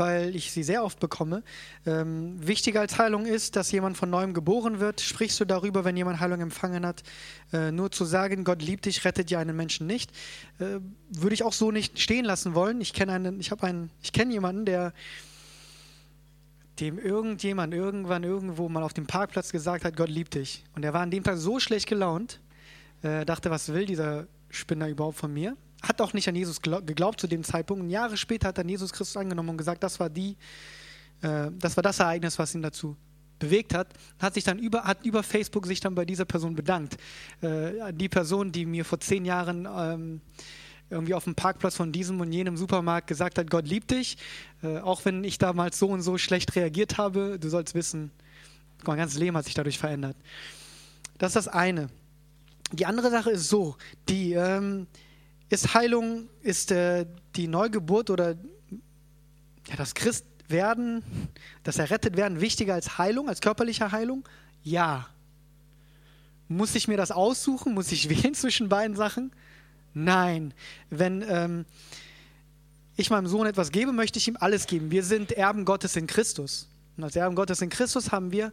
weil ich sie sehr oft bekomme. Ähm, wichtiger als Heilung ist, dass jemand von neuem geboren wird. Sprichst du darüber, wenn jemand Heilung empfangen hat? Äh, nur zu sagen, Gott liebt dich, rettet ja einen Menschen nicht, äh, würde ich auch so nicht stehen lassen wollen. Ich kenne einen, ich habe einen, ich kenne jemanden, der dem irgendjemand irgendwann irgendwo mal auf dem Parkplatz gesagt hat, Gott liebt dich. Und er war an dem Tag so schlecht gelaunt, äh, dachte, was will dieser Spinner überhaupt von mir? Hat auch nicht an Jesus geglaubt zu dem Zeitpunkt. Und Jahre später hat dann Jesus Christus angenommen und gesagt, das war die, äh, das war das Ereignis, was ihn dazu bewegt hat, hat sich dann über, hat über Facebook sich dann bei dieser Person bedankt. Äh, die Person, die mir vor zehn Jahren ähm, irgendwie auf dem Parkplatz von diesem und jenem Supermarkt gesagt hat, Gott liebt dich, äh, auch wenn ich damals so und so schlecht reagiert habe, du sollst wissen, mein ganzes Leben hat sich dadurch verändert. Das ist das eine. Die andere Sache ist so, die ähm, ist Heilung, ist äh, die Neugeburt oder ja, das Christwerden, das Errettet werden wichtiger als Heilung, als körperliche Heilung? Ja. Muss ich mir das aussuchen? Muss ich wählen zwischen beiden Sachen? Nein. Wenn ähm, ich meinem Sohn etwas gebe, möchte ich ihm alles geben. Wir sind Erben Gottes in Christus. Und als Erben Gottes in Christus haben wir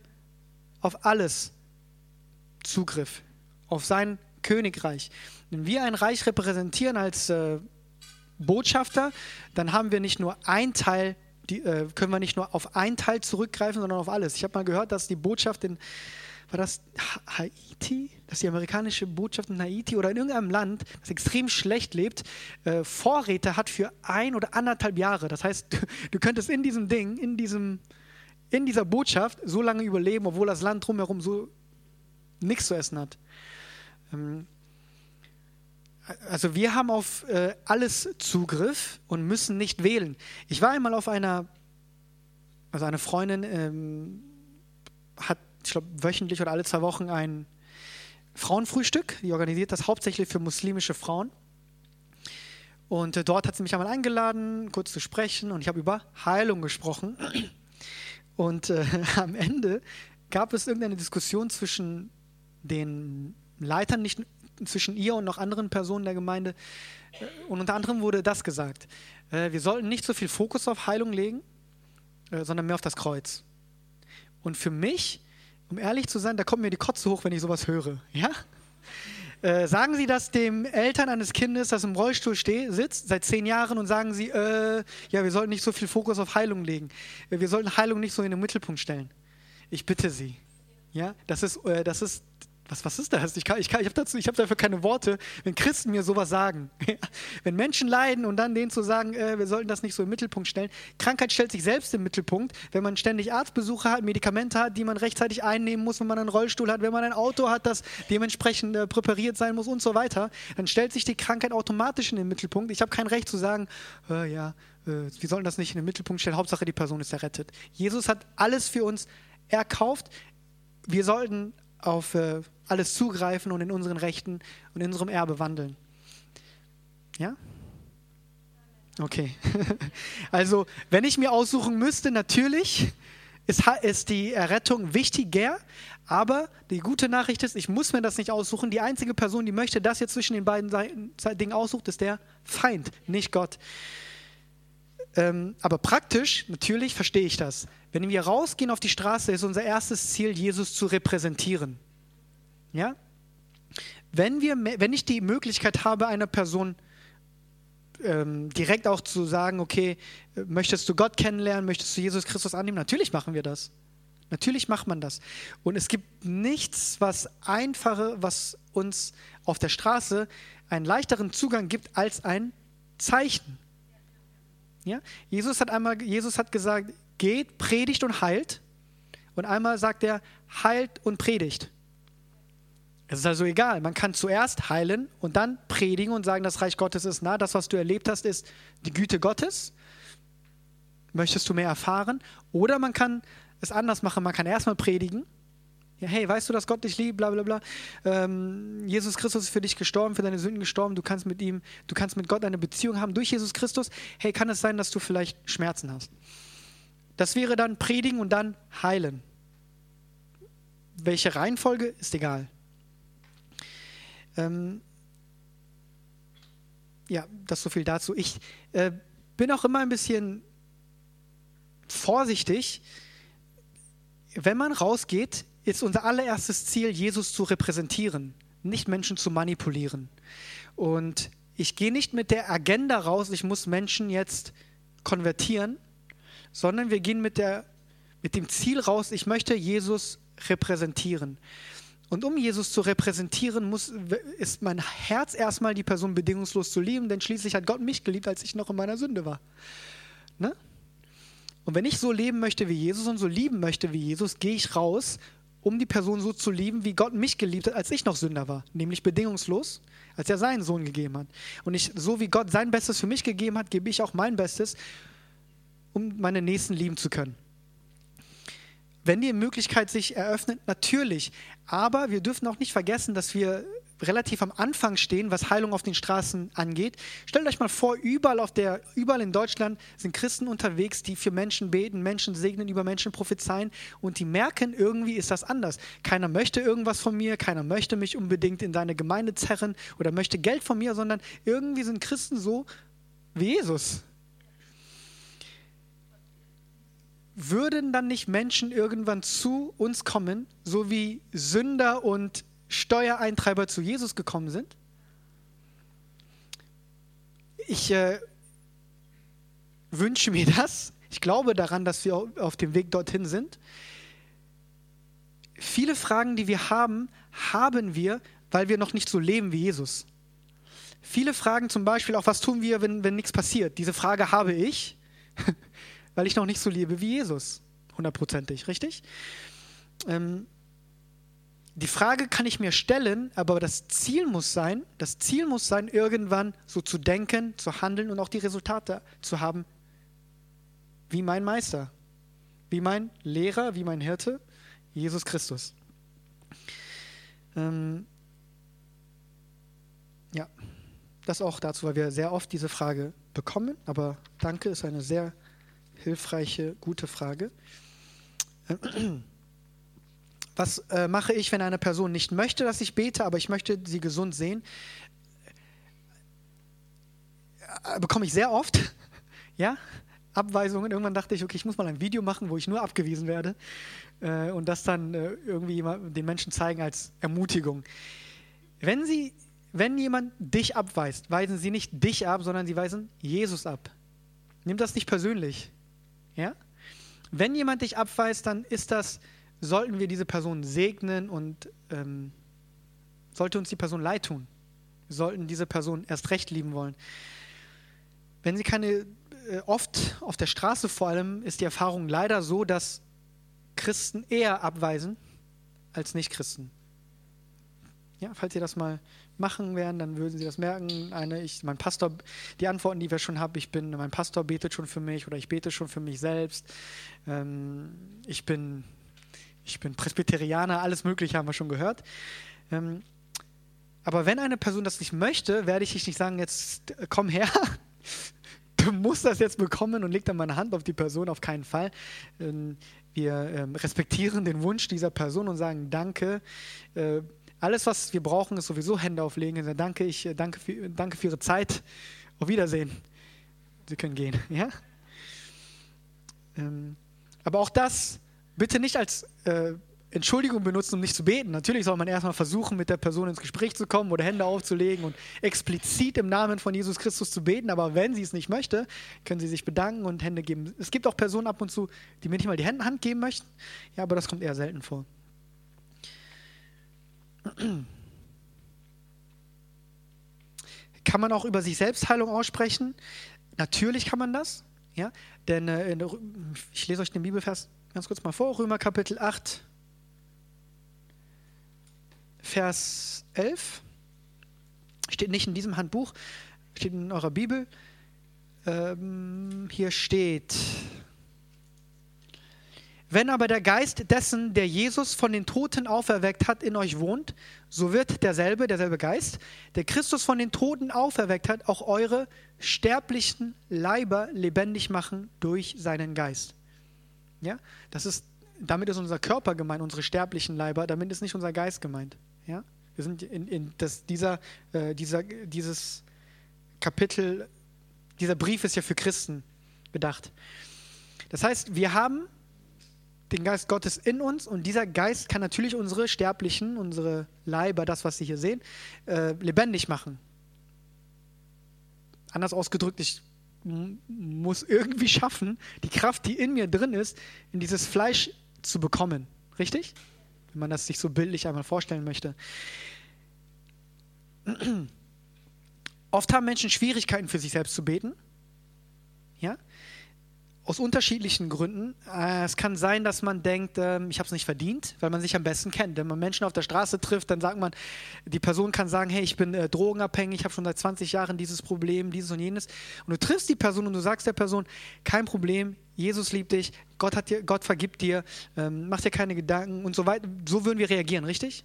auf alles Zugriff, auf sein Königreich. Wenn wir ein Reich repräsentieren als äh, Botschafter, dann haben wir nicht nur ein Teil, die, äh, können wir nicht nur auf ein Teil zurückgreifen, sondern auf alles. Ich habe mal gehört, dass die Botschaft in, war das Haiti? Dass die amerikanische Botschaft in Haiti oder in irgendeinem Land, das extrem schlecht lebt, äh, Vorräte hat für ein oder anderthalb Jahre. Das heißt, du, du könntest in diesem Ding, in diesem, in dieser Botschaft so lange überleben, obwohl das Land drumherum so nichts zu essen hat. Ähm, also wir haben auf äh, alles Zugriff und müssen nicht wählen. Ich war einmal auf einer, also eine Freundin ähm, hat, ich glaube, wöchentlich oder alle zwei Wochen ein Frauenfrühstück. Die organisiert das hauptsächlich für muslimische Frauen. Und äh, dort hat sie mich einmal eingeladen, kurz zu sprechen. Und ich habe über Heilung gesprochen. Und äh, am Ende gab es irgendeine Diskussion zwischen den Leitern, nicht zwischen ihr und noch anderen Personen der Gemeinde. Äh, und unter anderem wurde das gesagt. Äh, wir sollten nicht so viel Fokus auf Heilung legen, äh, sondern mehr auf das Kreuz. Und für mich, um ehrlich zu sein, da kommt mir die Kotze hoch, wenn ich sowas höre. Ja? sagen Sie das dem Eltern eines Kindes, das im Rollstuhl steht, sitzt seit zehn Jahren und sagen Sie, äh, ja, wir sollten nicht so viel Fokus auf Heilung legen. Wir sollten Heilung nicht so in den Mittelpunkt stellen. Ich bitte Sie. Ja, das ist, das ist was, was ist das? Ich, kann, ich, kann, ich habe hab dafür keine Worte, wenn Christen mir sowas sagen. wenn Menschen leiden und dann denen zu sagen, äh, wir sollten das nicht so im Mittelpunkt stellen. Krankheit stellt sich selbst im Mittelpunkt. Wenn man ständig Arztbesuche hat, Medikamente hat, die man rechtzeitig einnehmen muss, wenn man einen Rollstuhl hat, wenn man ein Auto hat, das dementsprechend äh, präpariert sein muss und so weiter, dann stellt sich die Krankheit automatisch in den Mittelpunkt. Ich habe kein Recht zu sagen, äh, ja, äh, wir sollten das nicht in den Mittelpunkt stellen. Hauptsache, die Person ist errettet. Jesus hat alles für uns erkauft. Wir sollten auf äh, alles zugreifen und in unseren Rechten und in unserem Erbe wandeln. Ja? Okay. Also, wenn ich mir aussuchen müsste, natürlich ist, die Errettung wichtiger, aber die gute Nachricht ist, ich muss mir das nicht aussuchen. Die einzige Person, die möchte, dass jetzt zwischen den beiden Dingen aussucht, ist der Feind, nicht Gott. Ähm, aber praktisch, natürlich verstehe ich das. Wenn wir rausgehen auf die Straße, ist unser erstes Ziel, Jesus zu repräsentieren. Ja? Wenn, wir, wenn ich die Möglichkeit habe, einer Person ähm, direkt auch zu sagen, okay, möchtest du Gott kennenlernen, möchtest du Jesus Christus annehmen, natürlich machen wir das. Natürlich macht man das. Und es gibt nichts, was einfacher, was uns auf der Straße einen leichteren Zugang gibt als ein Zeichen. Ja? Jesus hat einmal, Jesus hat gesagt, geht, predigt und heilt. Und einmal sagt er, heilt und predigt. Es ist also egal. Man kann zuerst heilen und dann predigen und sagen, das Reich Gottes ist nah. Das, was du erlebt hast, ist die Güte Gottes. Möchtest du mehr erfahren? Oder man kann es anders machen. Man kann erstmal predigen. Ja, hey, weißt du, dass Gott dich liebt, bla bla bla. Ähm, Jesus Christus ist für dich gestorben, für deine Sünden gestorben. Du kannst mit ihm, du kannst mit Gott eine Beziehung haben durch Jesus Christus. Hey, kann es sein, dass du vielleicht Schmerzen hast? Das wäre dann predigen und dann heilen. Welche Reihenfolge ist egal. Ähm, ja, das so viel dazu. Ich äh, bin auch immer ein bisschen vorsichtig. Wenn man rausgeht, ist unser allererstes Ziel, Jesus zu repräsentieren, nicht Menschen zu manipulieren. Und ich gehe nicht mit der Agenda raus, ich muss Menschen jetzt konvertieren, sondern wir gehen mit, der, mit dem Ziel raus, ich möchte Jesus repräsentieren. Und um Jesus zu repräsentieren, muss, ist mein Herz erstmal die Person bedingungslos zu lieben, denn schließlich hat Gott mich geliebt, als ich noch in meiner Sünde war. Ne? Und wenn ich so leben möchte wie Jesus und so lieben möchte wie Jesus, gehe ich raus, um die Person so zu lieben, wie Gott mich geliebt hat, als ich noch Sünder war, nämlich bedingungslos, als er seinen Sohn gegeben hat. Und ich, so wie Gott sein Bestes für mich gegeben hat, gebe ich auch mein Bestes, um meine Nächsten lieben zu können. Wenn die Möglichkeit sich eröffnet, natürlich. Aber wir dürfen auch nicht vergessen, dass wir relativ am Anfang stehen, was Heilung auf den Straßen angeht. Stellt euch mal vor, überall, auf der, überall in Deutschland sind Christen unterwegs, die für Menschen beten, Menschen segnen, über Menschen prophezeien und die merken, irgendwie ist das anders. Keiner möchte irgendwas von mir, keiner möchte mich unbedingt in seine Gemeinde zerren oder möchte Geld von mir, sondern irgendwie sind Christen so wie Jesus. Würden dann nicht Menschen irgendwann zu uns kommen, so wie Sünder und Steuereintreiber zu Jesus gekommen sind? Ich äh, wünsche mir das. Ich glaube daran, dass wir auf dem Weg dorthin sind. Viele Fragen, die wir haben, haben wir, weil wir noch nicht so leben wie Jesus. Viele Fragen zum Beispiel auch, was tun wir, wenn, wenn nichts passiert? Diese Frage habe ich, weil ich noch nicht so lebe wie Jesus. Hundertprozentig, richtig? Ähm, die Frage kann ich mir stellen, aber das Ziel muss sein, das Ziel muss sein, irgendwann so zu denken, zu handeln und auch die Resultate zu haben, wie mein Meister, wie mein Lehrer, wie mein Hirte, Jesus Christus. Ähm, ja, das auch dazu, weil wir sehr oft diese Frage bekommen, aber danke ist eine sehr hilfreiche, gute Frage. Was äh, mache ich, wenn eine Person nicht möchte, dass ich bete, aber ich möchte sie gesund sehen? Äh, bekomme ich sehr oft, ja, Abweisungen. Irgendwann dachte ich, okay, ich muss mal ein Video machen, wo ich nur abgewiesen werde äh, und das dann äh, irgendwie den Menschen zeigen als Ermutigung. Wenn sie, wenn jemand dich abweist, weisen sie nicht dich ab, sondern sie weisen Jesus ab. Nimm das nicht persönlich, ja? Wenn jemand dich abweist, dann ist das sollten wir diese Person segnen und ähm, sollte uns die Person leid tun. Sollten diese Person erst recht lieben wollen. Wenn sie keine, äh, oft auf der Straße vor allem ist die Erfahrung leider so, dass Christen eher abweisen als Nicht-Christen. Ja, falls Sie das mal machen werden, dann würden Sie das merken. Eine, ich, mein Pastor, die Antworten, die wir schon haben, ich bin, mein Pastor betet schon für mich oder ich bete schon für mich selbst. Ähm, ich bin ich bin Presbyterianer, alles Mögliche haben wir schon gehört. Ähm, aber wenn eine Person das nicht möchte, werde ich nicht sagen, jetzt komm her, du musst das jetzt bekommen und leg dann meine Hand auf die Person, auf keinen Fall. Ähm, wir ähm, respektieren den Wunsch dieser Person und sagen Danke. Äh, alles, was wir brauchen, ist sowieso Hände auflegen. Also danke, ich äh, danke für, danke für Ihre Zeit. Auf Wiedersehen. Sie können gehen. Ja? Ähm, aber auch das bitte nicht als äh, Entschuldigung benutzen, um nicht zu beten. Natürlich soll man erstmal versuchen, mit der Person ins Gespräch zu kommen oder Hände aufzulegen und explizit im Namen von Jesus Christus zu beten. Aber wenn sie es nicht möchte, können sie sich bedanken und Hände geben. Es gibt auch Personen ab und zu, die mir nicht mal die Hand geben möchten. Ja, aber das kommt eher selten vor. Kann man auch über sich selbst Heilung aussprechen? Natürlich kann man das. Ja? Denn äh, ich lese euch den Bibelvers ganz kurz mal vor, Römer Kapitel 8, Vers 11. Steht nicht in diesem Handbuch, steht in eurer Bibel. Ähm, hier steht, wenn aber der Geist dessen, der Jesus von den Toten auferweckt hat, in euch wohnt, so wird derselbe, derselbe Geist, der Christus von den Toten auferweckt hat, auch eure sterblichen Leiber lebendig machen durch seinen Geist. Ja, das ist, damit ist unser Körper gemeint, unsere sterblichen Leiber, damit ist nicht unser Geist gemeint. Ja, wir sind in, in das, dieser, äh, dieser, dieses Kapitel, dieser Brief ist ja für Christen gedacht. Das heißt, wir haben den Geist Gottes in uns und dieser Geist kann natürlich unsere Sterblichen, unsere Leiber, das, was Sie hier sehen, äh, lebendig machen. Anders ausgedrückt, ich muss irgendwie schaffen, die Kraft, die in mir drin ist, in dieses Fleisch zu bekommen. Richtig? Wenn man das sich so bildlich einmal vorstellen möchte. Oft haben Menschen Schwierigkeiten für sich selbst zu beten. Aus unterschiedlichen Gründen. Äh, es kann sein, dass man denkt, ähm, ich habe es nicht verdient, weil man sich am besten kennt. Wenn man Menschen auf der Straße trifft, dann sagt man, die Person kann sagen, hey, ich bin äh, drogenabhängig, ich habe schon seit 20 Jahren dieses Problem, dieses und jenes. Und du triffst die Person und du sagst der Person, kein Problem, Jesus liebt dich, Gott, hat dir, Gott vergibt dir, ähm, mach dir keine Gedanken und so weiter. So würden wir reagieren, richtig?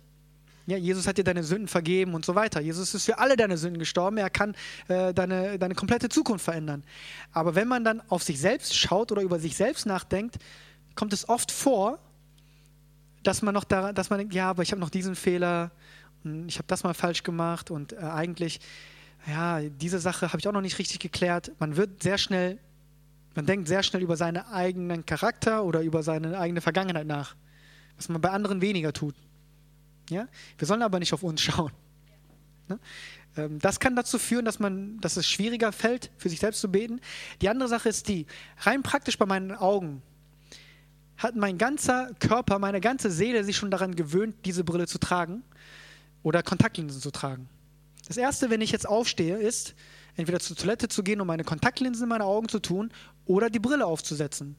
Ja, Jesus hat dir deine Sünden vergeben und so weiter. Jesus ist für alle deine Sünden gestorben. Er kann äh, deine, deine komplette Zukunft verändern. Aber wenn man dann auf sich selbst schaut oder über sich selbst nachdenkt, kommt es oft vor, dass man noch da, dass man denkt, ja, aber ich habe noch diesen Fehler und ich habe das mal falsch gemacht und äh, eigentlich, ja, diese Sache habe ich auch noch nicht richtig geklärt. Man wird sehr schnell, man denkt sehr schnell über seinen eigenen Charakter oder über seine eigene Vergangenheit nach, was man bei anderen weniger tut. Ja? Wir sollen aber nicht auf uns schauen. Ne? Ähm, das kann dazu führen, dass, man, dass es schwieriger fällt, für sich selbst zu beten. Die andere Sache ist die, rein praktisch bei meinen Augen hat mein ganzer Körper, meine ganze Seele sich schon daran gewöhnt, diese Brille zu tragen oder Kontaktlinsen zu tragen. Das Erste, wenn ich jetzt aufstehe, ist, entweder zur Toilette zu gehen, um meine Kontaktlinsen in meine Augen zu tun oder die Brille aufzusetzen.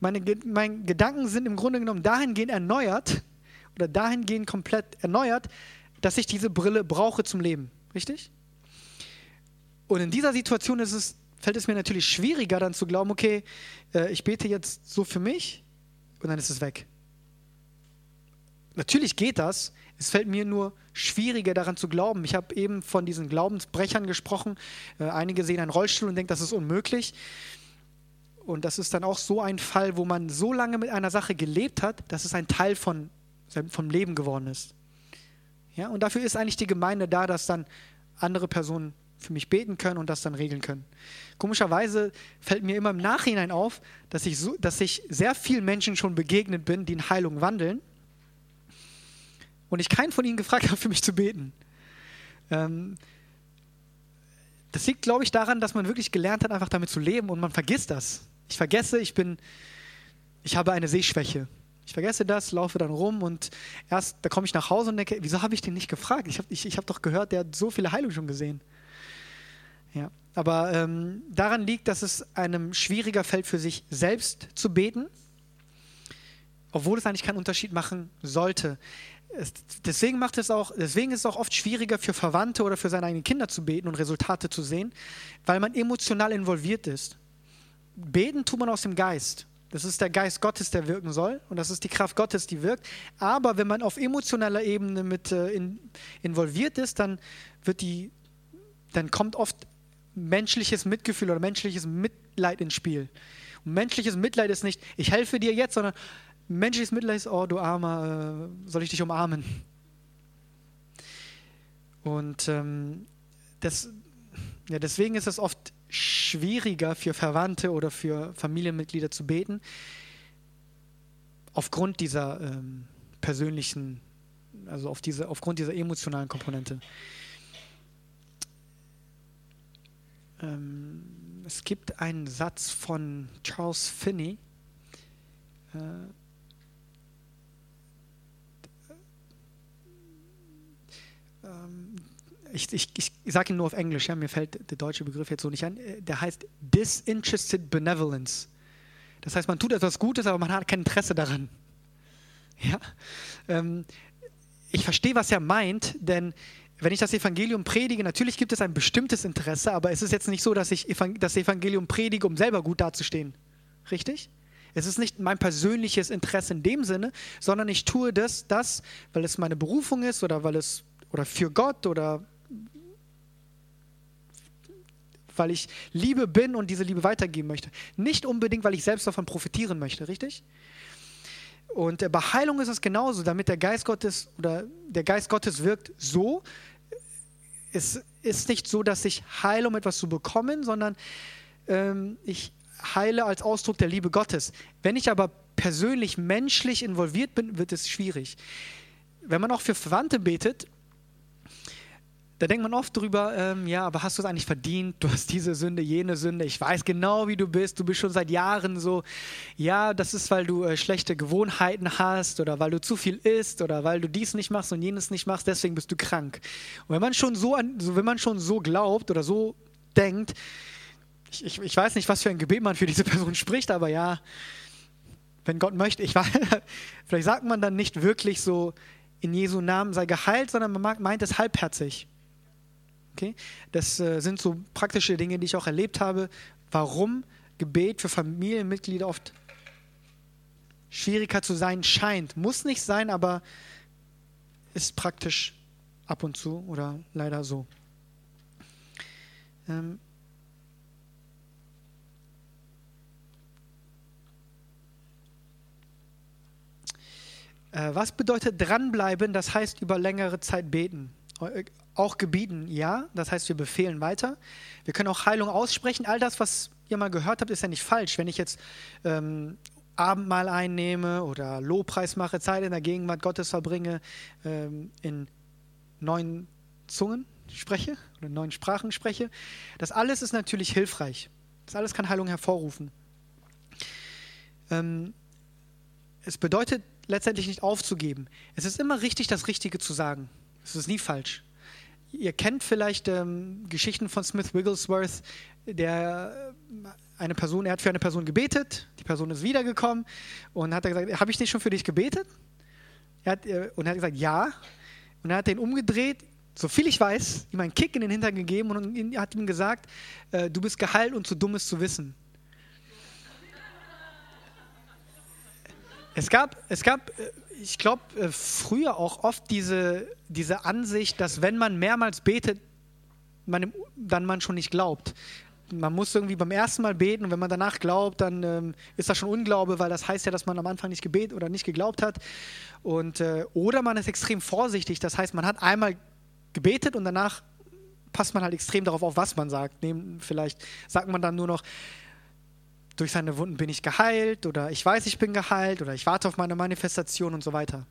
Meine, meine Gedanken sind im Grunde genommen dahingehend erneuert, oder dahingehend komplett erneuert, dass ich diese Brille brauche zum Leben. Richtig? Und in dieser Situation es, fällt es mir natürlich schwieriger, dann zu glauben, okay, äh, ich bete jetzt so für mich und dann ist es weg. Natürlich geht das. Es fällt mir nur schwieriger daran zu glauben. Ich habe eben von diesen Glaubensbrechern gesprochen. Äh, einige sehen einen Rollstuhl und denken, das ist unmöglich. Und das ist dann auch so ein Fall, wo man so lange mit einer Sache gelebt hat, dass es ein Teil von vom Leben geworden ist. Ja, und dafür ist eigentlich die Gemeinde da, dass dann andere Personen für mich beten können und das dann regeln können. Komischerweise fällt mir immer im Nachhinein auf, dass ich, so, dass ich sehr vielen Menschen schon begegnet bin, die in Heilung wandeln und ich keinen von ihnen gefragt habe, für mich zu beten. Ähm, das liegt, glaube ich, daran, dass man wirklich gelernt hat, einfach damit zu leben und man vergisst das. Ich vergesse, ich bin, ich habe eine Sehschwäche. Ich vergesse das, laufe dann rum und erst, da komme ich nach Hause und denke, wieso habe ich den nicht gefragt? Ich habe ich, ich hab doch gehört, der hat so viele Heilungen schon gesehen. Ja, aber ähm, daran liegt, dass es einem schwieriger fällt, für sich selbst zu beten, obwohl es eigentlich keinen Unterschied machen sollte. Es, deswegen, macht es auch, deswegen ist es auch oft schwieriger für Verwandte oder für seine eigenen Kinder zu beten und Resultate zu sehen, weil man emotional involviert ist. Beten tut man aus dem Geist. Das ist der Geist Gottes, der wirken soll und das ist die Kraft Gottes, die wirkt. Aber wenn man auf emotionaler Ebene mit äh, in, involviert ist, dann wird die, dann kommt oft menschliches Mitgefühl oder menschliches Mitleid ins Spiel. Und menschliches Mitleid ist nicht, ich helfe dir jetzt, sondern menschliches Mitleid ist, oh du Armer, äh, soll ich dich umarmen? Und ähm, das, ja, deswegen ist es oft schwieriger für Verwandte oder für Familienmitglieder zu beten, aufgrund dieser ähm, persönlichen, also auf diese, aufgrund dieser emotionalen Komponente. Ähm, es gibt einen Satz von Charles Finney, äh, ähm, ich, ich, ich sage ihn nur auf Englisch, ja, mir fällt der deutsche Begriff jetzt so nicht an, äh, der heißt Disinterested Benevolence. Das heißt, man tut etwas Gutes, aber man hat kein Interesse daran. Ja? Ähm, ich verstehe, was er meint, denn wenn ich das Evangelium predige, natürlich gibt es ein bestimmtes Interesse, aber es ist jetzt nicht so, dass ich das Evangelium predige, um selber gut dazustehen. Richtig? Es ist nicht mein persönliches Interesse in dem Sinne, sondern ich tue das, das, weil es meine Berufung ist oder weil es oder für Gott oder weil ich Liebe bin und diese Liebe weitergeben möchte. Nicht unbedingt, weil ich selbst davon profitieren möchte, richtig? Und bei Heilung ist es genauso, damit der Geist Gottes oder der Geist Gottes wirkt so. Es ist nicht so, dass ich heile, um etwas zu bekommen, sondern ähm, ich heile als Ausdruck der Liebe Gottes. Wenn ich aber persönlich menschlich involviert bin, wird es schwierig. Wenn man auch für Verwandte betet, da denkt man oft drüber, ähm, ja, aber hast du es eigentlich verdient? Du hast diese Sünde, jene Sünde. Ich weiß genau, wie du bist. Du bist schon seit Jahren so. Ja, das ist, weil du äh, schlechte Gewohnheiten hast oder weil du zu viel isst oder weil du dies nicht machst und jenes nicht machst. Deswegen bist du krank. Und wenn man schon so, an, wenn man schon so glaubt oder so denkt, ich, ich, ich weiß nicht, was für ein Gebet man für diese Person spricht, aber ja, wenn Gott möchte, ich weiß, vielleicht sagt man dann nicht wirklich so, in Jesu Namen sei geheilt, sondern man meint es halbherzig. Okay? Das äh, sind so praktische Dinge, die ich auch erlebt habe, warum Gebet für Familienmitglieder oft schwieriger zu sein scheint. Muss nicht sein, aber ist praktisch ab und zu oder leider so. Ähm äh, was bedeutet dranbleiben? Das heißt über längere Zeit beten. Auch gebieten, ja. Das heißt, wir befehlen weiter. Wir können auch Heilung aussprechen. All das, was ihr mal gehört habt, ist ja nicht falsch. Wenn ich jetzt ähm, Abendmahl einnehme oder Lobpreis mache, Zeit in der Gegenwart Gottes verbringe, ähm, in neuen Zungen spreche oder in neuen Sprachen spreche, das alles ist natürlich hilfreich. Das alles kann Heilung hervorrufen. Ähm, es bedeutet letztendlich nicht aufzugeben. Es ist immer richtig, das Richtige zu sagen. Es ist nie falsch. Ihr kennt vielleicht ähm, Geschichten von Smith Wigglesworth, der äh, eine Person, er hat für eine Person gebetet, die Person ist wiedergekommen und hat gesagt, habe ich nicht schon für dich gebetet? Er hat, äh, und er hat gesagt, ja. Und er hat den umgedreht, so viel ich weiß, ihm einen Kick in den Hintern gegeben und hat ihm gesagt, äh, du bist geheilt und zu dumm es zu wissen. Es gab, es gab ich glaube, äh, früher auch oft diese, diese Ansicht, dass wenn man mehrmals betet, man, dann man schon nicht glaubt. Man muss irgendwie beim ersten Mal beten und wenn man danach glaubt, dann ähm, ist das schon Unglaube, weil das heißt ja, dass man am Anfang nicht gebetet oder nicht geglaubt hat. Und, äh, oder man ist extrem vorsichtig, das heißt, man hat einmal gebetet und danach passt man halt extrem darauf auf, was man sagt. Nehmen, vielleicht sagt man dann nur noch, durch seine Wunden bin ich geheilt oder ich weiß, ich bin geheilt oder ich warte auf meine Manifestation und so weiter.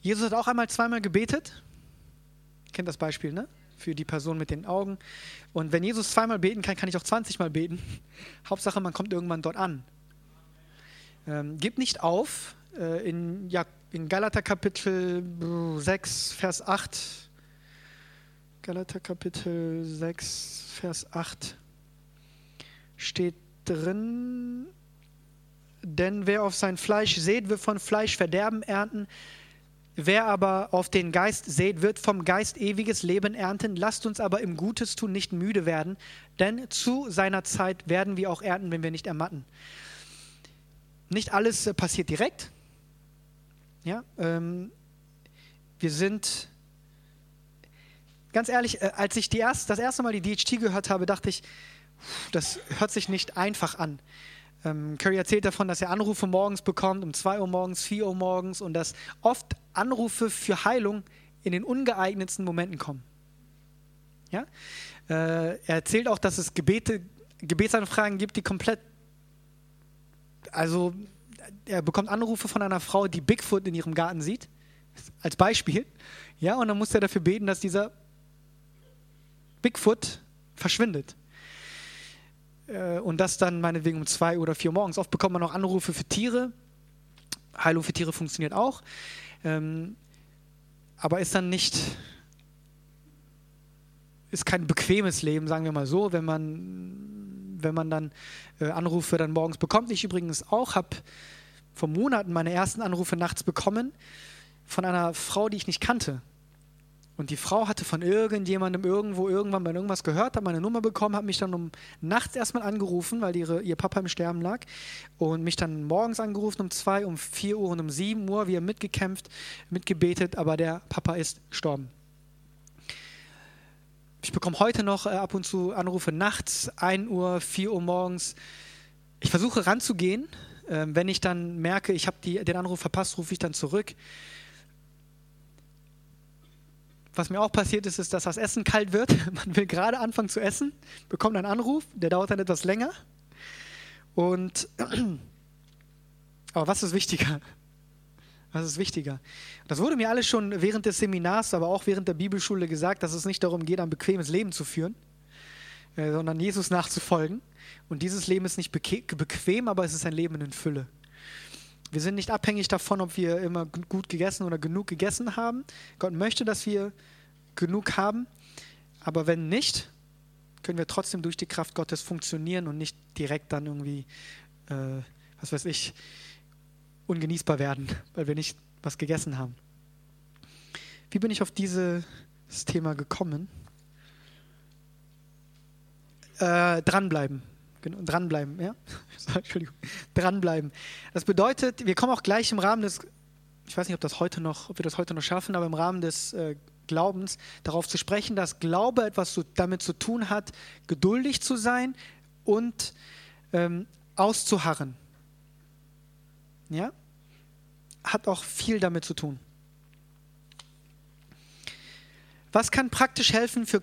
Jesus hat auch einmal zweimal gebetet. Kennt das Beispiel, ne? Für die Person mit den Augen. Und wenn Jesus zweimal beten kann, kann ich auch 20 Mal beten. Hauptsache, man kommt irgendwann dort an. Ähm, gib nicht auf. Äh, in, ja, in Galater Kapitel 6, Vers 8. Galater Kapitel 6, Vers 8 steht drin, denn wer auf sein Fleisch sät, wird von Fleisch Verderben ernten. Wer aber auf den Geist sät, wird vom Geist ewiges Leben ernten. Lasst uns aber im Gutes tun nicht müde werden, denn zu seiner Zeit werden wir auch ernten, wenn wir nicht ermatten. Nicht alles äh, passiert direkt. Ja, ähm, wir sind, ganz ehrlich, äh, als ich erst, das erste Mal die DHT gehört habe, dachte ich, das hört sich nicht einfach an. Ähm, Curry erzählt davon, dass er Anrufe morgens bekommt, um 2 Uhr morgens, 4 Uhr morgens und dass oft Anrufe für Heilung in den ungeeignetsten Momenten kommen. Ja? Äh, er erzählt auch, dass es Gebete, Gebetsanfragen gibt, die komplett, also er bekommt Anrufe von einer Frau, die Bigfoot in ihrem Garten sieht, als Beispiel. Ja, und dann muss er dafür beten, dass dieser Bigfoot verschwindet. Äh, und das dann meinetwegen um zwei oder vier morgens. Oft bekommt man auch Anrufe für Tiere. Heilung für Tiere funktioniert auch. Ähm, aber ist dann nicht, ist kein bequemes Leben, sagen wir mal so, wenn man, wenn man dann äh, Anrufe dann morgens bekommt. Ich übrigens auch, habe vor Monaten meine ersten Anrufe nachts bekommen von einer Frau, die ich nicht kannte. Und die Frau hatte von irgendjemandem irgendwo irgendwann mal irgendwas gehört, hat meine Nummer bekommen, hat mich dann um nachts erstmal angerufen, weil ihre, ihr Papa im Sterben lag. Und mich dann morgens angerufen um zwei, um vier Uhr und um sieben Uhr. Wir haben mitgekämpft, mitgebetet, aber der Papa ist gestorben. Ich bekomme heute noch äh, ab und zu Anrufe nachts, 1 Uhr, 4 Uhr morgens. Ich versuche ranzugehen. Äh, wenn ich dann merke, ich habe den Anruf verpasst, rufe ich dann zurück. Was mir auch passiert ist, ist, dass das Essen kalt wird. Man will gerade anfangen zu essen, bekommt einen Anruf, der dauert dann etwas länger. Und aber was ist wichtiger? Was ist wichtiger? Das wurde mir alles schon während des Seminars, aber auch während der Bibelschule gesagt, dass es nicht darum geht, ein bequemes Leben zu führen, äh, sondern Jesus nachzufolgen. Und dieses Leben ist nicht bequem, aber es ist ein Leben in Fülle. Wir sind nicht abhängig davon, ob wir immer gut gegessen oder genug gegessen haben. Gott möchte, dass wir genug haben. Aber wenn nicht, können wir trotzdem durch die Kraft Gottes funktionieren und nicht direkt dann irgendwie, äh, was weiß ich, ungenießbar werden, weil wir nicht was gegessen haben. Wie bin ich auf dieses Thema gekommen? Äh, dranbleiben. Genau, dranbleiben, ja? Entschuldigung. Dranbleiben. Das bedeutet, wir kommen auch gleich im Rahmen des, ich weiß nicht, ob, das heute noch, ob wir das heute noch schaffen, aber im Rahmen des äh, Glaubens darauf zu sprechen, dass Glaube etwas zu, damit zu tun hat, geduldig zu sein und ähm, auszuharren. Ja? Hat auch viel damit zu tun. Was kann praktisch helfen für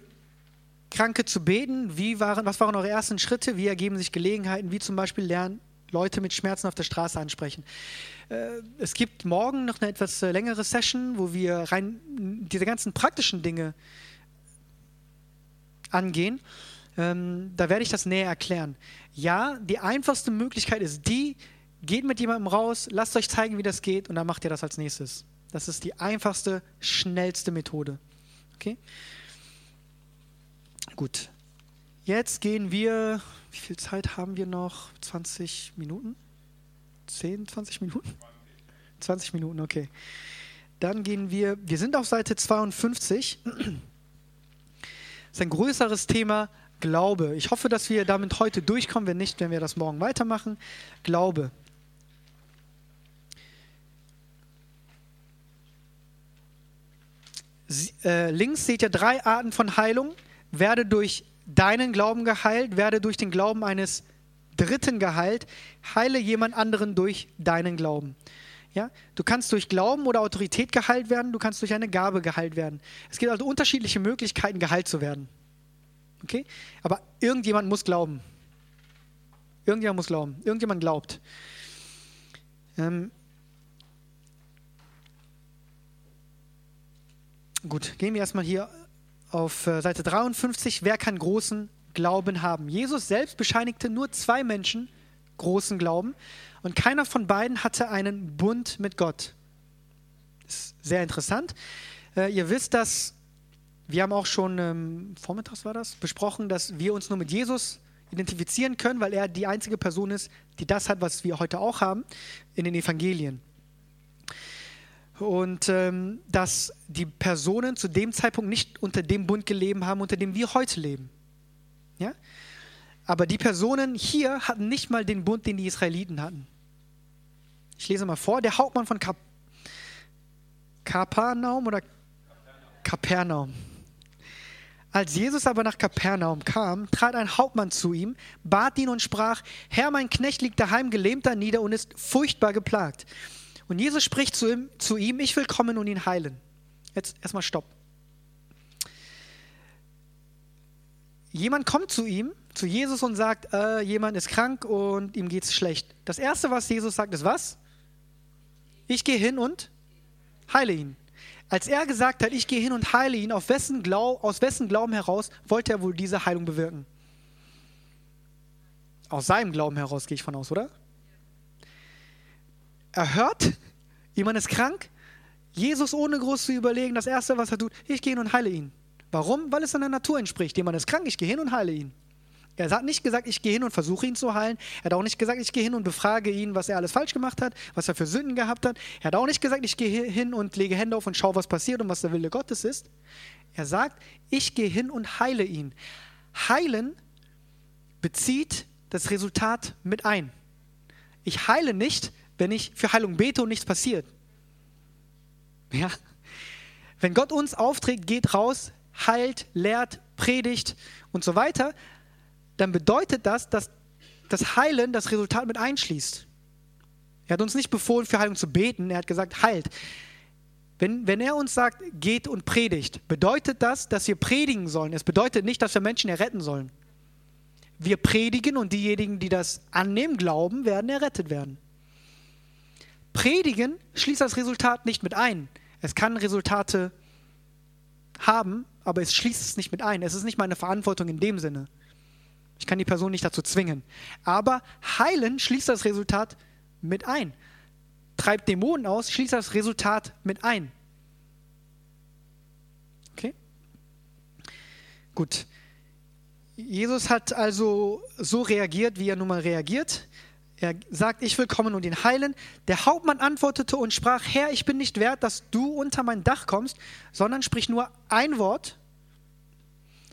Kranke zu beten? Wie waren, was waren eure ersten Schritte? Wie ergeben sich Gelegenheiten, wie zum Beispiel lernen, Leute mit Schmerzen auf der Straße ansprechen? Äh, es gibt morgen noch eine etwas äh, längere Session, wo wir rein diese ganzen praktischen Dinge angehen. Ähm, da werde ich das näher erklären. Ja, die einfachste Möglichkeit ist die, geht mit jemandem raus, lasst euch zeigen, wie das geht und dann macht ihr das als nächstes. Das ist die einfachste, schnellste Methode. Okay? Gut. Jetzt gehen wir, wie viel Zeit haben wir noch? 20 Minuten? 10, 20 Minuten? 20 Minuten, okay. Dann gehen wir, wir sind auf Seite 52. Das ist ein größeres Thema, Glaube. Ich hoffe, dass wir damit heute durchkommen. Wenn nicht, wenn wir das morgen weitermachen. Glaube. Sie, äh, links seht ihr drei Arten von Heilung werde durch deinen Glauben geheilt, werde durch den Glauben eines Dritten geheilt, heile jemand anderen durch deinen Glauben. Ja? Du kannst durch Glauben oder Autorität geheilt werden, du kannst durch eine Gabe geheilt werden. Es gibt also unterschiedliche Möglichkeiten, geheilt zu werden. Okay? Aber irgendjemand muss glauben. Irgendjemand muss glauben. Irgendjemand glaubt. Ähm Gut, gehen wir erstmal hier auf äh, Seite 53, wer kann großen Glauben haben? Jesus selbst bescheinigte nur zwei Menschen großen Glauben und keiner von beiden hatte einen Bund mit Gott. Ist sehr interessant. Äh, ihr wisst, dass wir haben auch schon ähm, vormittags war das besprochen, dass wir uns nur mit Jesus identifizieren können, weil er die einzige Person ist, die das hat, was wir heute auch haben in den Evangelien und ähm, dass die Personen zu dem Zeitpunkt nicht unter dem Bund gelebt haben, unter dem wir heute leben. Ja? Aber die Personen hier hatten nicht mal den Bund, den die Israeliten hatten. Ich lese mal vor, der Hauptmann von Kap Kapernaum oder Kapernaum. Als Jesus aber nach Kapernaum kam, trat ein Hauptmann zu ihm, bat ihn und sprach, Herr, mein Knecht liegt daheim gelähmt nieder und ist furchtbar geplagt. Und Jesus spricht zu ihm, zu ihm, ich will kommen und ihn heilen. Jetzt erstmal Stopp. Jemand kommt zu ihm, zu Jesus und sagt, äh, jemand ist krank und ihm geht es schlecht. Das Erste, was Jesus sagt, ist was? Ich gehe hin und heile ihn. Als er gesagt hat, ich gehe hin und heile ihn, wessen Glau aus wessen Glauben heraus wollte er wohl diese Heilung bewirken? Aus seinem Glauben heraus gehe ich von aus, oder? Er hört, jemand ist krank. Jesus, ohne groß zu überlegen, das Erste, was er tut, ich gehe hin und heile ihn. Warum? Weil es seiner Natur entspricht. Jemand ist krank, ich gehe hin und heile ihn. Er hat nicht gesagt, ich gehe hin und versuche ihn zu heilen. Er hat auch nicht gesagt, ich gehe hin und befrage ihn, was er alles falsch gemacht hat, was er für Sünden gehabt hat. Er hat auch nicht gesagt, ich gehe hin und lege Hände auf und schaue, was passiert und was der Wille Gottes ist. Er sagt, ich gehe hin und heile ihn. Heilen bezieht das Resultat mit ein. Ich heile nicht, wenn ich für Heilung bete und nichts passiert. Ja? Wenn Gott uns aufträgt, geht raus, heilt, lehrt, predigt und so weiter, dann bedeutet das, dass das Heilen das Resultat mit einschließt. Er hat uns nicht befohlen, für Heilung zu beten, er hat gesagt, heilt. Wenn, wenn er uns sagt, geht und predigt, bedeutet das, dass wir predigen sollen. Es bedeutet nicht, dass wir Menschen erretten sollen. Wir predigen und diejenigen, die das annehmen, glauben, werden errettet werden. Predigen schließt das Resultat nicht mit ein. Es kann Resultate haben, aber es schließt es nicht mit ein. Es ist nicht meine Verantwortung in dem Sinne. Ich kann die Person nicht dazu zwingen. Aber heilen schließt das Resultat mit ein. Treibt Dämonen aus, schließt das Resultat mit ein. Okay? Gut. Jesus hat also so reagiert, wie er nun mal reagiert. Er sagt, ich will kommen und ihn heilen. Der Hauptmann antwortete und sprach, Herr, ich bin nicht wert, dass du unter mein Dach kommst, sondern sprich nur ein Wort,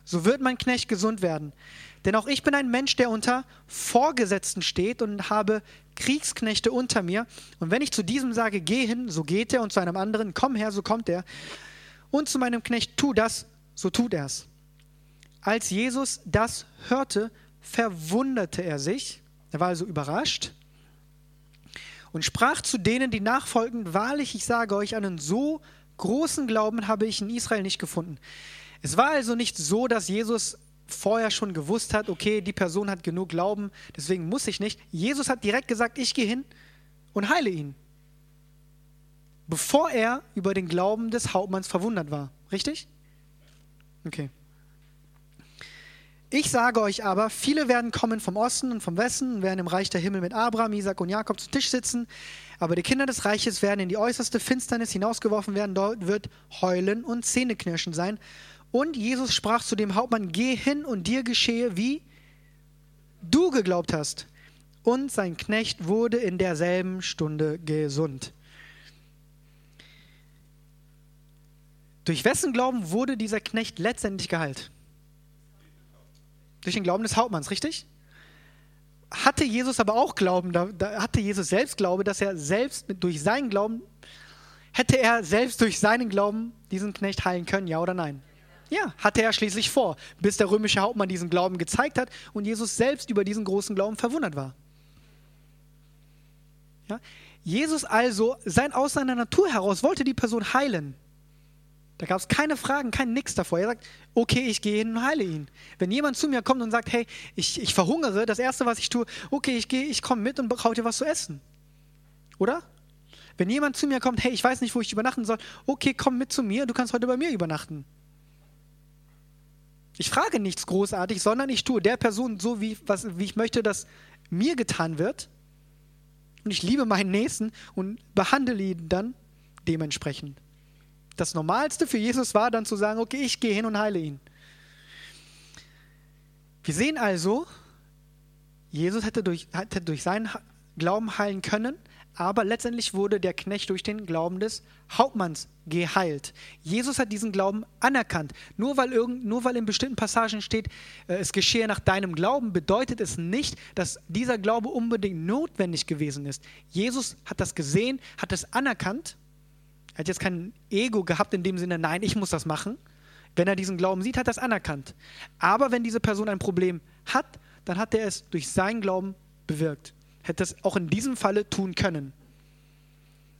so wird mein Knecht gesund werden. Denn auch ich bin ein Mensch, der unter Vorgesetzten steht und habe Kriegsknechte unter mir. Und wenn ich zu diesem sage, geh hin, so geht er, und zu einem anderen, komm her, so kommt er. Und zu meinem Knecht, tu das, so tut er es. Als Jesus das hörte, verwunderte er sich er war also überrascht und sprach zu denen, die nachfolgten, wahrlich, ich sage euch, einen so großen Glauben habe ich in Israel nicht gefunden. Es war also nicht so, dass Jesus vorher schon gewusst hat, okay, die Person hat genug Glauben, deswegen muss ich nicht. Jesus hat direkt gesagt, ich gehe hin und heile ihn. Bevor er über den Glauben des Hauptmanns verwundert war. Richtig? Okay. Ich sage euch aber, viele werden kommen vom Osten und vom Westen und werden im Reich der Himmel mit Abraham, Isaac und Jakob zu Tisch sitzen. Aber die Kinder des Reiches werden in die äußerste Finsternis hinausgeworfen werden. Dort wird Heulen und Zähneknirschen sein. Und Jesus sprach zu dem Hauptmann: Geh hin und dir geschehe, wie du geglaubt hast. Und sein Knecht wurde in derselben Stunde gesund. Durch wessen Glauben wurde dieser Knecht letztendlich geheilt? Durch den Glauben des Hauptmanns, richtig? Hatte Jesus aber auch Glauben, da, da hatte Jesus selbst Glaube, dass er selbst durch seinen Glauben, hätte er selbst durch seinen Glauben diesen Knecht heilen können, ja oder nein? Ja, hatte er schließlich vor, bis der römische Hauptmann diesen Glauben gezeigt hat und Jesus selbst über diesen großen Glauben verwundert war. Ja? Jesus also, sein aus seiner Natur heraus, wollte die Person heilen. Da gab es keine Fragen, kein Nix davor. Er sagt, okay, ich gehe hin und heile ihn. Wenn jemand zu mir kommt und sagt, hey, ich, ich verhungere, das Erste, was ich tue, okay, ich gehe, ich komme mit und brauche dir was zu essen. Oder? Wenn jemand zu mir kommt, hey, ich weiß nicht, wo ich übernachten soll, okay, komm mit zu mir, du kannst heute bei mir übernachten. Ich frage nichts großartig, sondern ich tue der Person so, wie, was, wie ich möchte, dass mir getan wird. Und ich liebe meinen Nächsten und behandle ihn dann dementsprechend. Das Normalste für Jesus war dann zu sagen, okay, ich gehe hin und heile ihn. Wir sehen also, Jesus hätte durch, hätte durch seinen Glauben heilen können, aber letztendlich wurde der Knecht durch den Glauben des Hauptmanns geheilt. Jesus hat diesen Glauben anerkannt. Nur weil, irgend, nur weil in bestimmten Passagen steht, äh, es geschehe nach deinem Glauben, bedeutet es nicht, dass dieser Glaube unbedingt notwendig gewesen ist. Jesus hat das gesehen, hat es anerkannt er hat jetzt kein Ego gehabt in dem Sinne, nein, ich muss das machen. Wenn er diesen Glauben sieht, hat er es anerkannt. Aber wenn diese Person ein Problem hat, dann hat er es durch seinen Glauben bewirkt. Hätte es auch in diesem Falle tun können.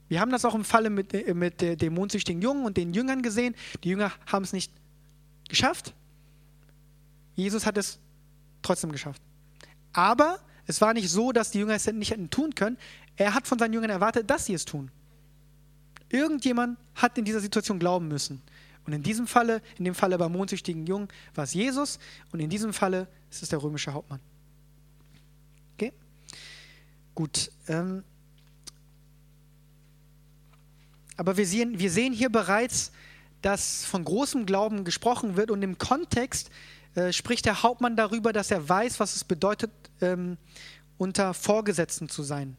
Wir haben das auch im Falle mit, äh, mit dem dämonsüchtigen Jungen und den Jüngern gesehen. Die Jünger haben es nicht geschafft. Jesus hat es trotzdem geschafft. Aber es war nicht so, dass die Jünger es nicht hätten tun können. Er hat von seinen Jüngern erwartet, dass sie es tun. Irgendjemand hat in dieser Situation glauben müssen. Und in diesem Falle, in dem Falle beim mondsüchtigen Jungen, war es Jesus und in diesem Falle ist es der römische Hauptmann. Okay? Gut. Ähm, aber wir sehen, wir sehen hier bereits, dass von großem Glauben gesprochen wird und im Kontext äh, spricht der Hauptmann darüber, dass er weiß, was es bedeutet, ähm, unter Vorgesetzten zu sein.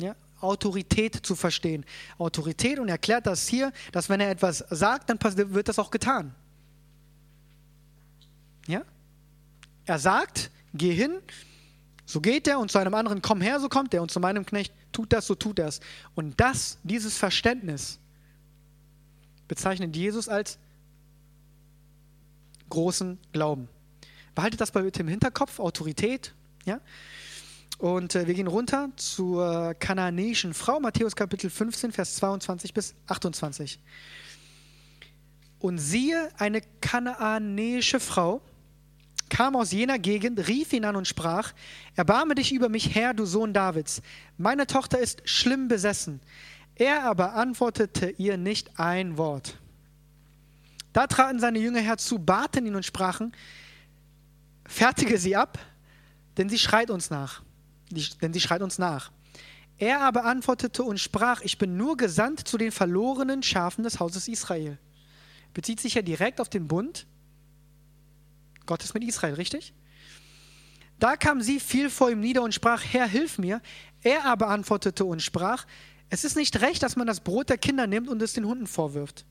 Ja? Autorität zu verstehen. Autorität und erklärt das hier, dass wenn er etwas sagt, dann wird das auch getan. Ja? Er sagt, geh hin, so geht er und zu einem anderen, komm her, so kommt er und zu meinem Knecht, tut das, so tut es. Und das, dieses Verständnis bezeichnet Jesus als großen Glauben. Behaltet das bei im Hinterkopf, Autorität. Ja? Und äh, wir gehen runter zur kanaanäischen Frau, Matthäus Kapitel 15, Vers 22 bis 28. Und siehe, eine kanaanäische Frau kam aus jener Gegend, rief ihn an und sprach, Erbarme dich über mich, Herr, du Sohn Davids. Meine Tochter ist schlimm besessen. Er aber antwortete ihr nicht ein Wort. Da traten seine Jünger herzu, baten ihn und sprachen, fertige sie ab, denn sie schreit uns nach. Denn sie schreit uns nach. Er aber antwortete und sprach, ich bin nur gesandt zu den verlorenen Schafen des Hauses Israel. Bezieht sich ja direkt auf den Bund Gottes mit Israel, richtig? Da kam sie, fiel vor ihm nieder und sprach, Herr, hilf mir. Er aber antwortete und sprach, es ist nicht recht, dass man das Brot der Kinder nimmt und es den Hunden vorwirft.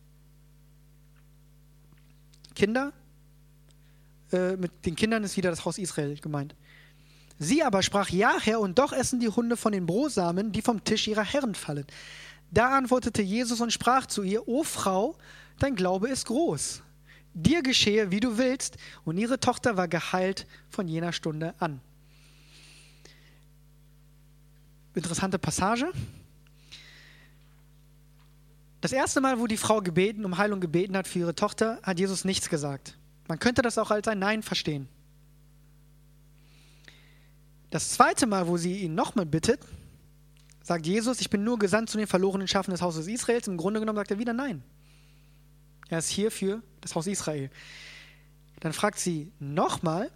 Kinder, äh, mit den Kindern ist wieder das Haus Israel gemeint. Sie aber sprach, ja, Herr, und doch essen die Hunde von den Brosamen, die vom Tisch ihrer Herren fallen. Da antwortete Jesus und sprach zu ihr, O Frau, dein Glaube ist groß. Dir geschehe, wie du willst. Und ihre Tochter war geheilt von jener Stunde an. Interessante Passage. Das erste Mal, wo die Frau gebeten, um Heilung gebeten hat für ihre Tochter, hat Jesus nichts gesagt. Man könnte das auch als ein Nein verstehen. Das zweite Mal, wo sie ihn nochmal bittet, sagt Jesus, ich bin nur gesandt zu den verlorenen Schafen des Hauses Israels. Im Grunde genommen sagt er wieder Nein. Er ist hier für das Haus Israel. Dann fragt sie nochmal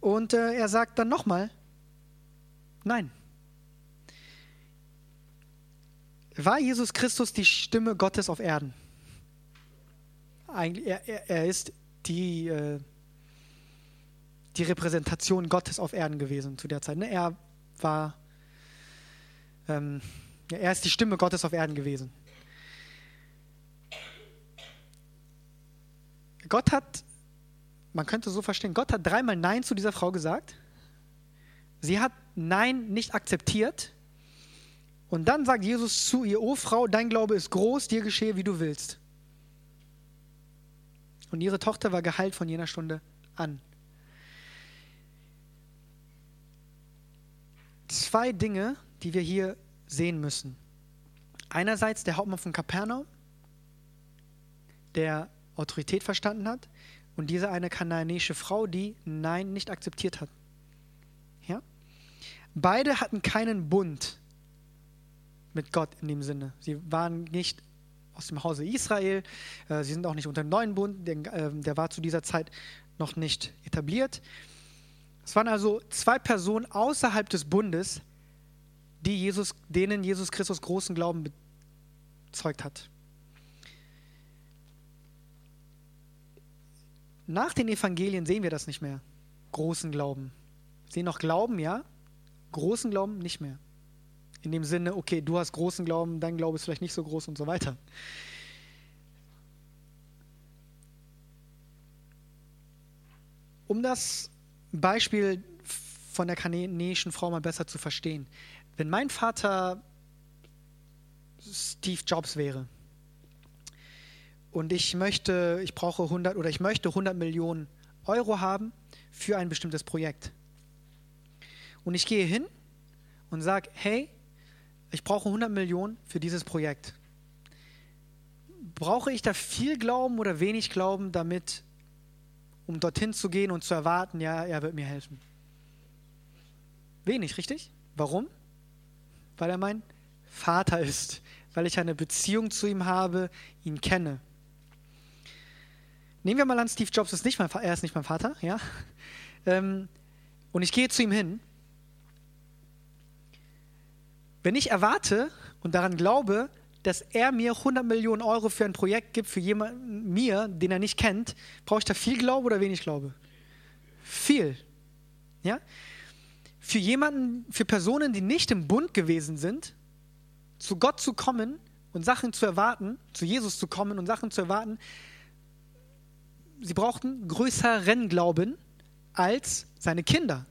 und äh, er sagt dann nochmal Nein. War Jesus Christus die Stimme Gottes auf Erden? Eigentlich, er, er, er ist die, äh, die Repräsentation Gottes auf Erden gewesen zu der Zeit. Ne? Er war, ähm, er ist die Stimme Gottes auf Erden gewesen. Gott hat, man könnte so verstehen, Gott hat dreimal Nein zu dieser Frau gesagt. Sie hat Nein nicht akzeptiert und dann sagt Jesus zu ihr, O Frau, dein Glaube ist groß, dir geschehe, wie du willst. Und ihre Tochter war geheilt von jener Stunde an. Zwei Dinge, die wir hier sehen müssen. Einerseits der Hauptmann von Kapernaum, der Autorität verstanden hat, und diese eine kanaanäische Frau, die Nein nicht akzeptiert hat. Ja? Beide hatten keinen Bund mit Gott in dem Sinne. Sie waren nicht aus dem Hause Israel, äh, sie sind auch nicht unter dem neuen Bund, der, äh, der war zu dieser Zeit noch nicht etabliert. Es waren also zwei Personen außerhalb des Bundes, die Jesus, denen Jesus Christus großen Glauben bezeugt hat. Nach den Evangelien sehen wir das nicht mehr. Großen Glauben. Wir sehen noch Glauben, ja. Großen Glauben nicht mehr. In dem Sinne, okay, du hast großen Glauben, dein Glaube ist vielleicht nicht so groß und so weiter. Um das Beispiel von der kananäischen Frau mal besser zu verstehen. Wenn mein Vater Steve Jobs wäre und ich möchte, ich brauche 100 oder ich möchte 100 Millionen Euro haben für ein bestimmtes Projekt. Und ich gehe hin und sage, hey, ich brauche 100 Millionen für dieses Projekt. Brauche ich da viel Glauben oder wenig Glauben, damit, um dorthin zu gehen und zu erwarten, ja, er wird mir helfen? Wenig, richtig? Warum? Weil er mein Vater ist, weil ich eine Beziehung zu ihm habe, ihn kenne. Nehmen wir mal an, Steve Jobs ist nicht mein, er ist nicht mein Vater, ja? Ähm, und ich gehe zu ihm hin wenn ich erwarte und daran glaube, dass er mir 100 Millionen Euro für ein Projekt gibt, für jemanden, mir, den er nicht kennt, brauche ich da viel Glaube oder wenig Glaube? Viel. Ja? Für jemanden, für Personen, die nicht im Bund gewesen sind, zu Gott zu kommen und Sachen zu erwarten, zu Jesus zu kommen und Sachen zu erwarten, sie brauchten größeren Glauben als seine Kinder.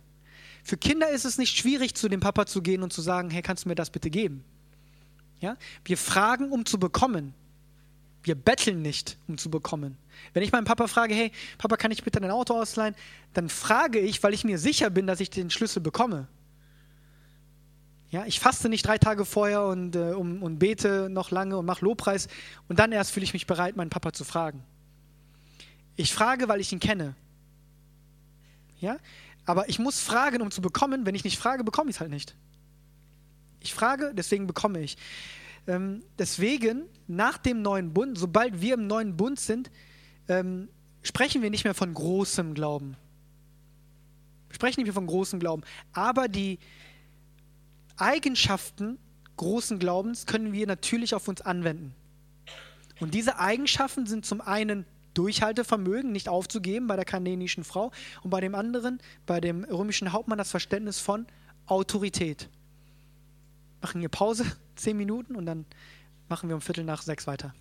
Für Kinder ist es nicht schwierig, zu dem Papa zu gehen und zu sagen, hey, kannst du mir das bitte geben? Ja? Wir fragen, um zu bekommen. Wir betteln nicht, um zu bekommen. Wenn ich meinen Papa frage, hey, Papa, kann ich bitte dein Auto ausleihen? Dann frage ich, weil ich mir sicher bin, dass ich den Schlüssel bekomme. Ja, ich faste nicht drei Tage vorher und, äh, um, und bete noch lange und mache Lobpreis und dann erst fühle ich mich bereit, meinen Papa zu fragen. Ich frage, weil ich ihn kenne. Ja, aber ich muss fragen, um zu bekommen. Wenn ich nicht frage, bekomme ich es halt nicht. Ich frage, deswegen bekomme ich. Ähm, deswegen, nach dem neuen Bund, sobald wir im neuen Bund sind, ähm, sprechen wir nicht mehr von großem Glauben. Sprechen nicht mehr von großem Glauben. Aber die, Eigenschaften großen Glaubens können wir natürlich auf uns anwenden. Und diese Eigenschaften sind zum einen Durchhaltevermögen, nicht aufzugeben bei der kanänischen Frau und bei dem anderen, bei dem römischen Hauptmann, das Verständnis von Autorität. Machen wir Pause, zehn Minuten und dann machen wir um Viertel nach sechs weiter.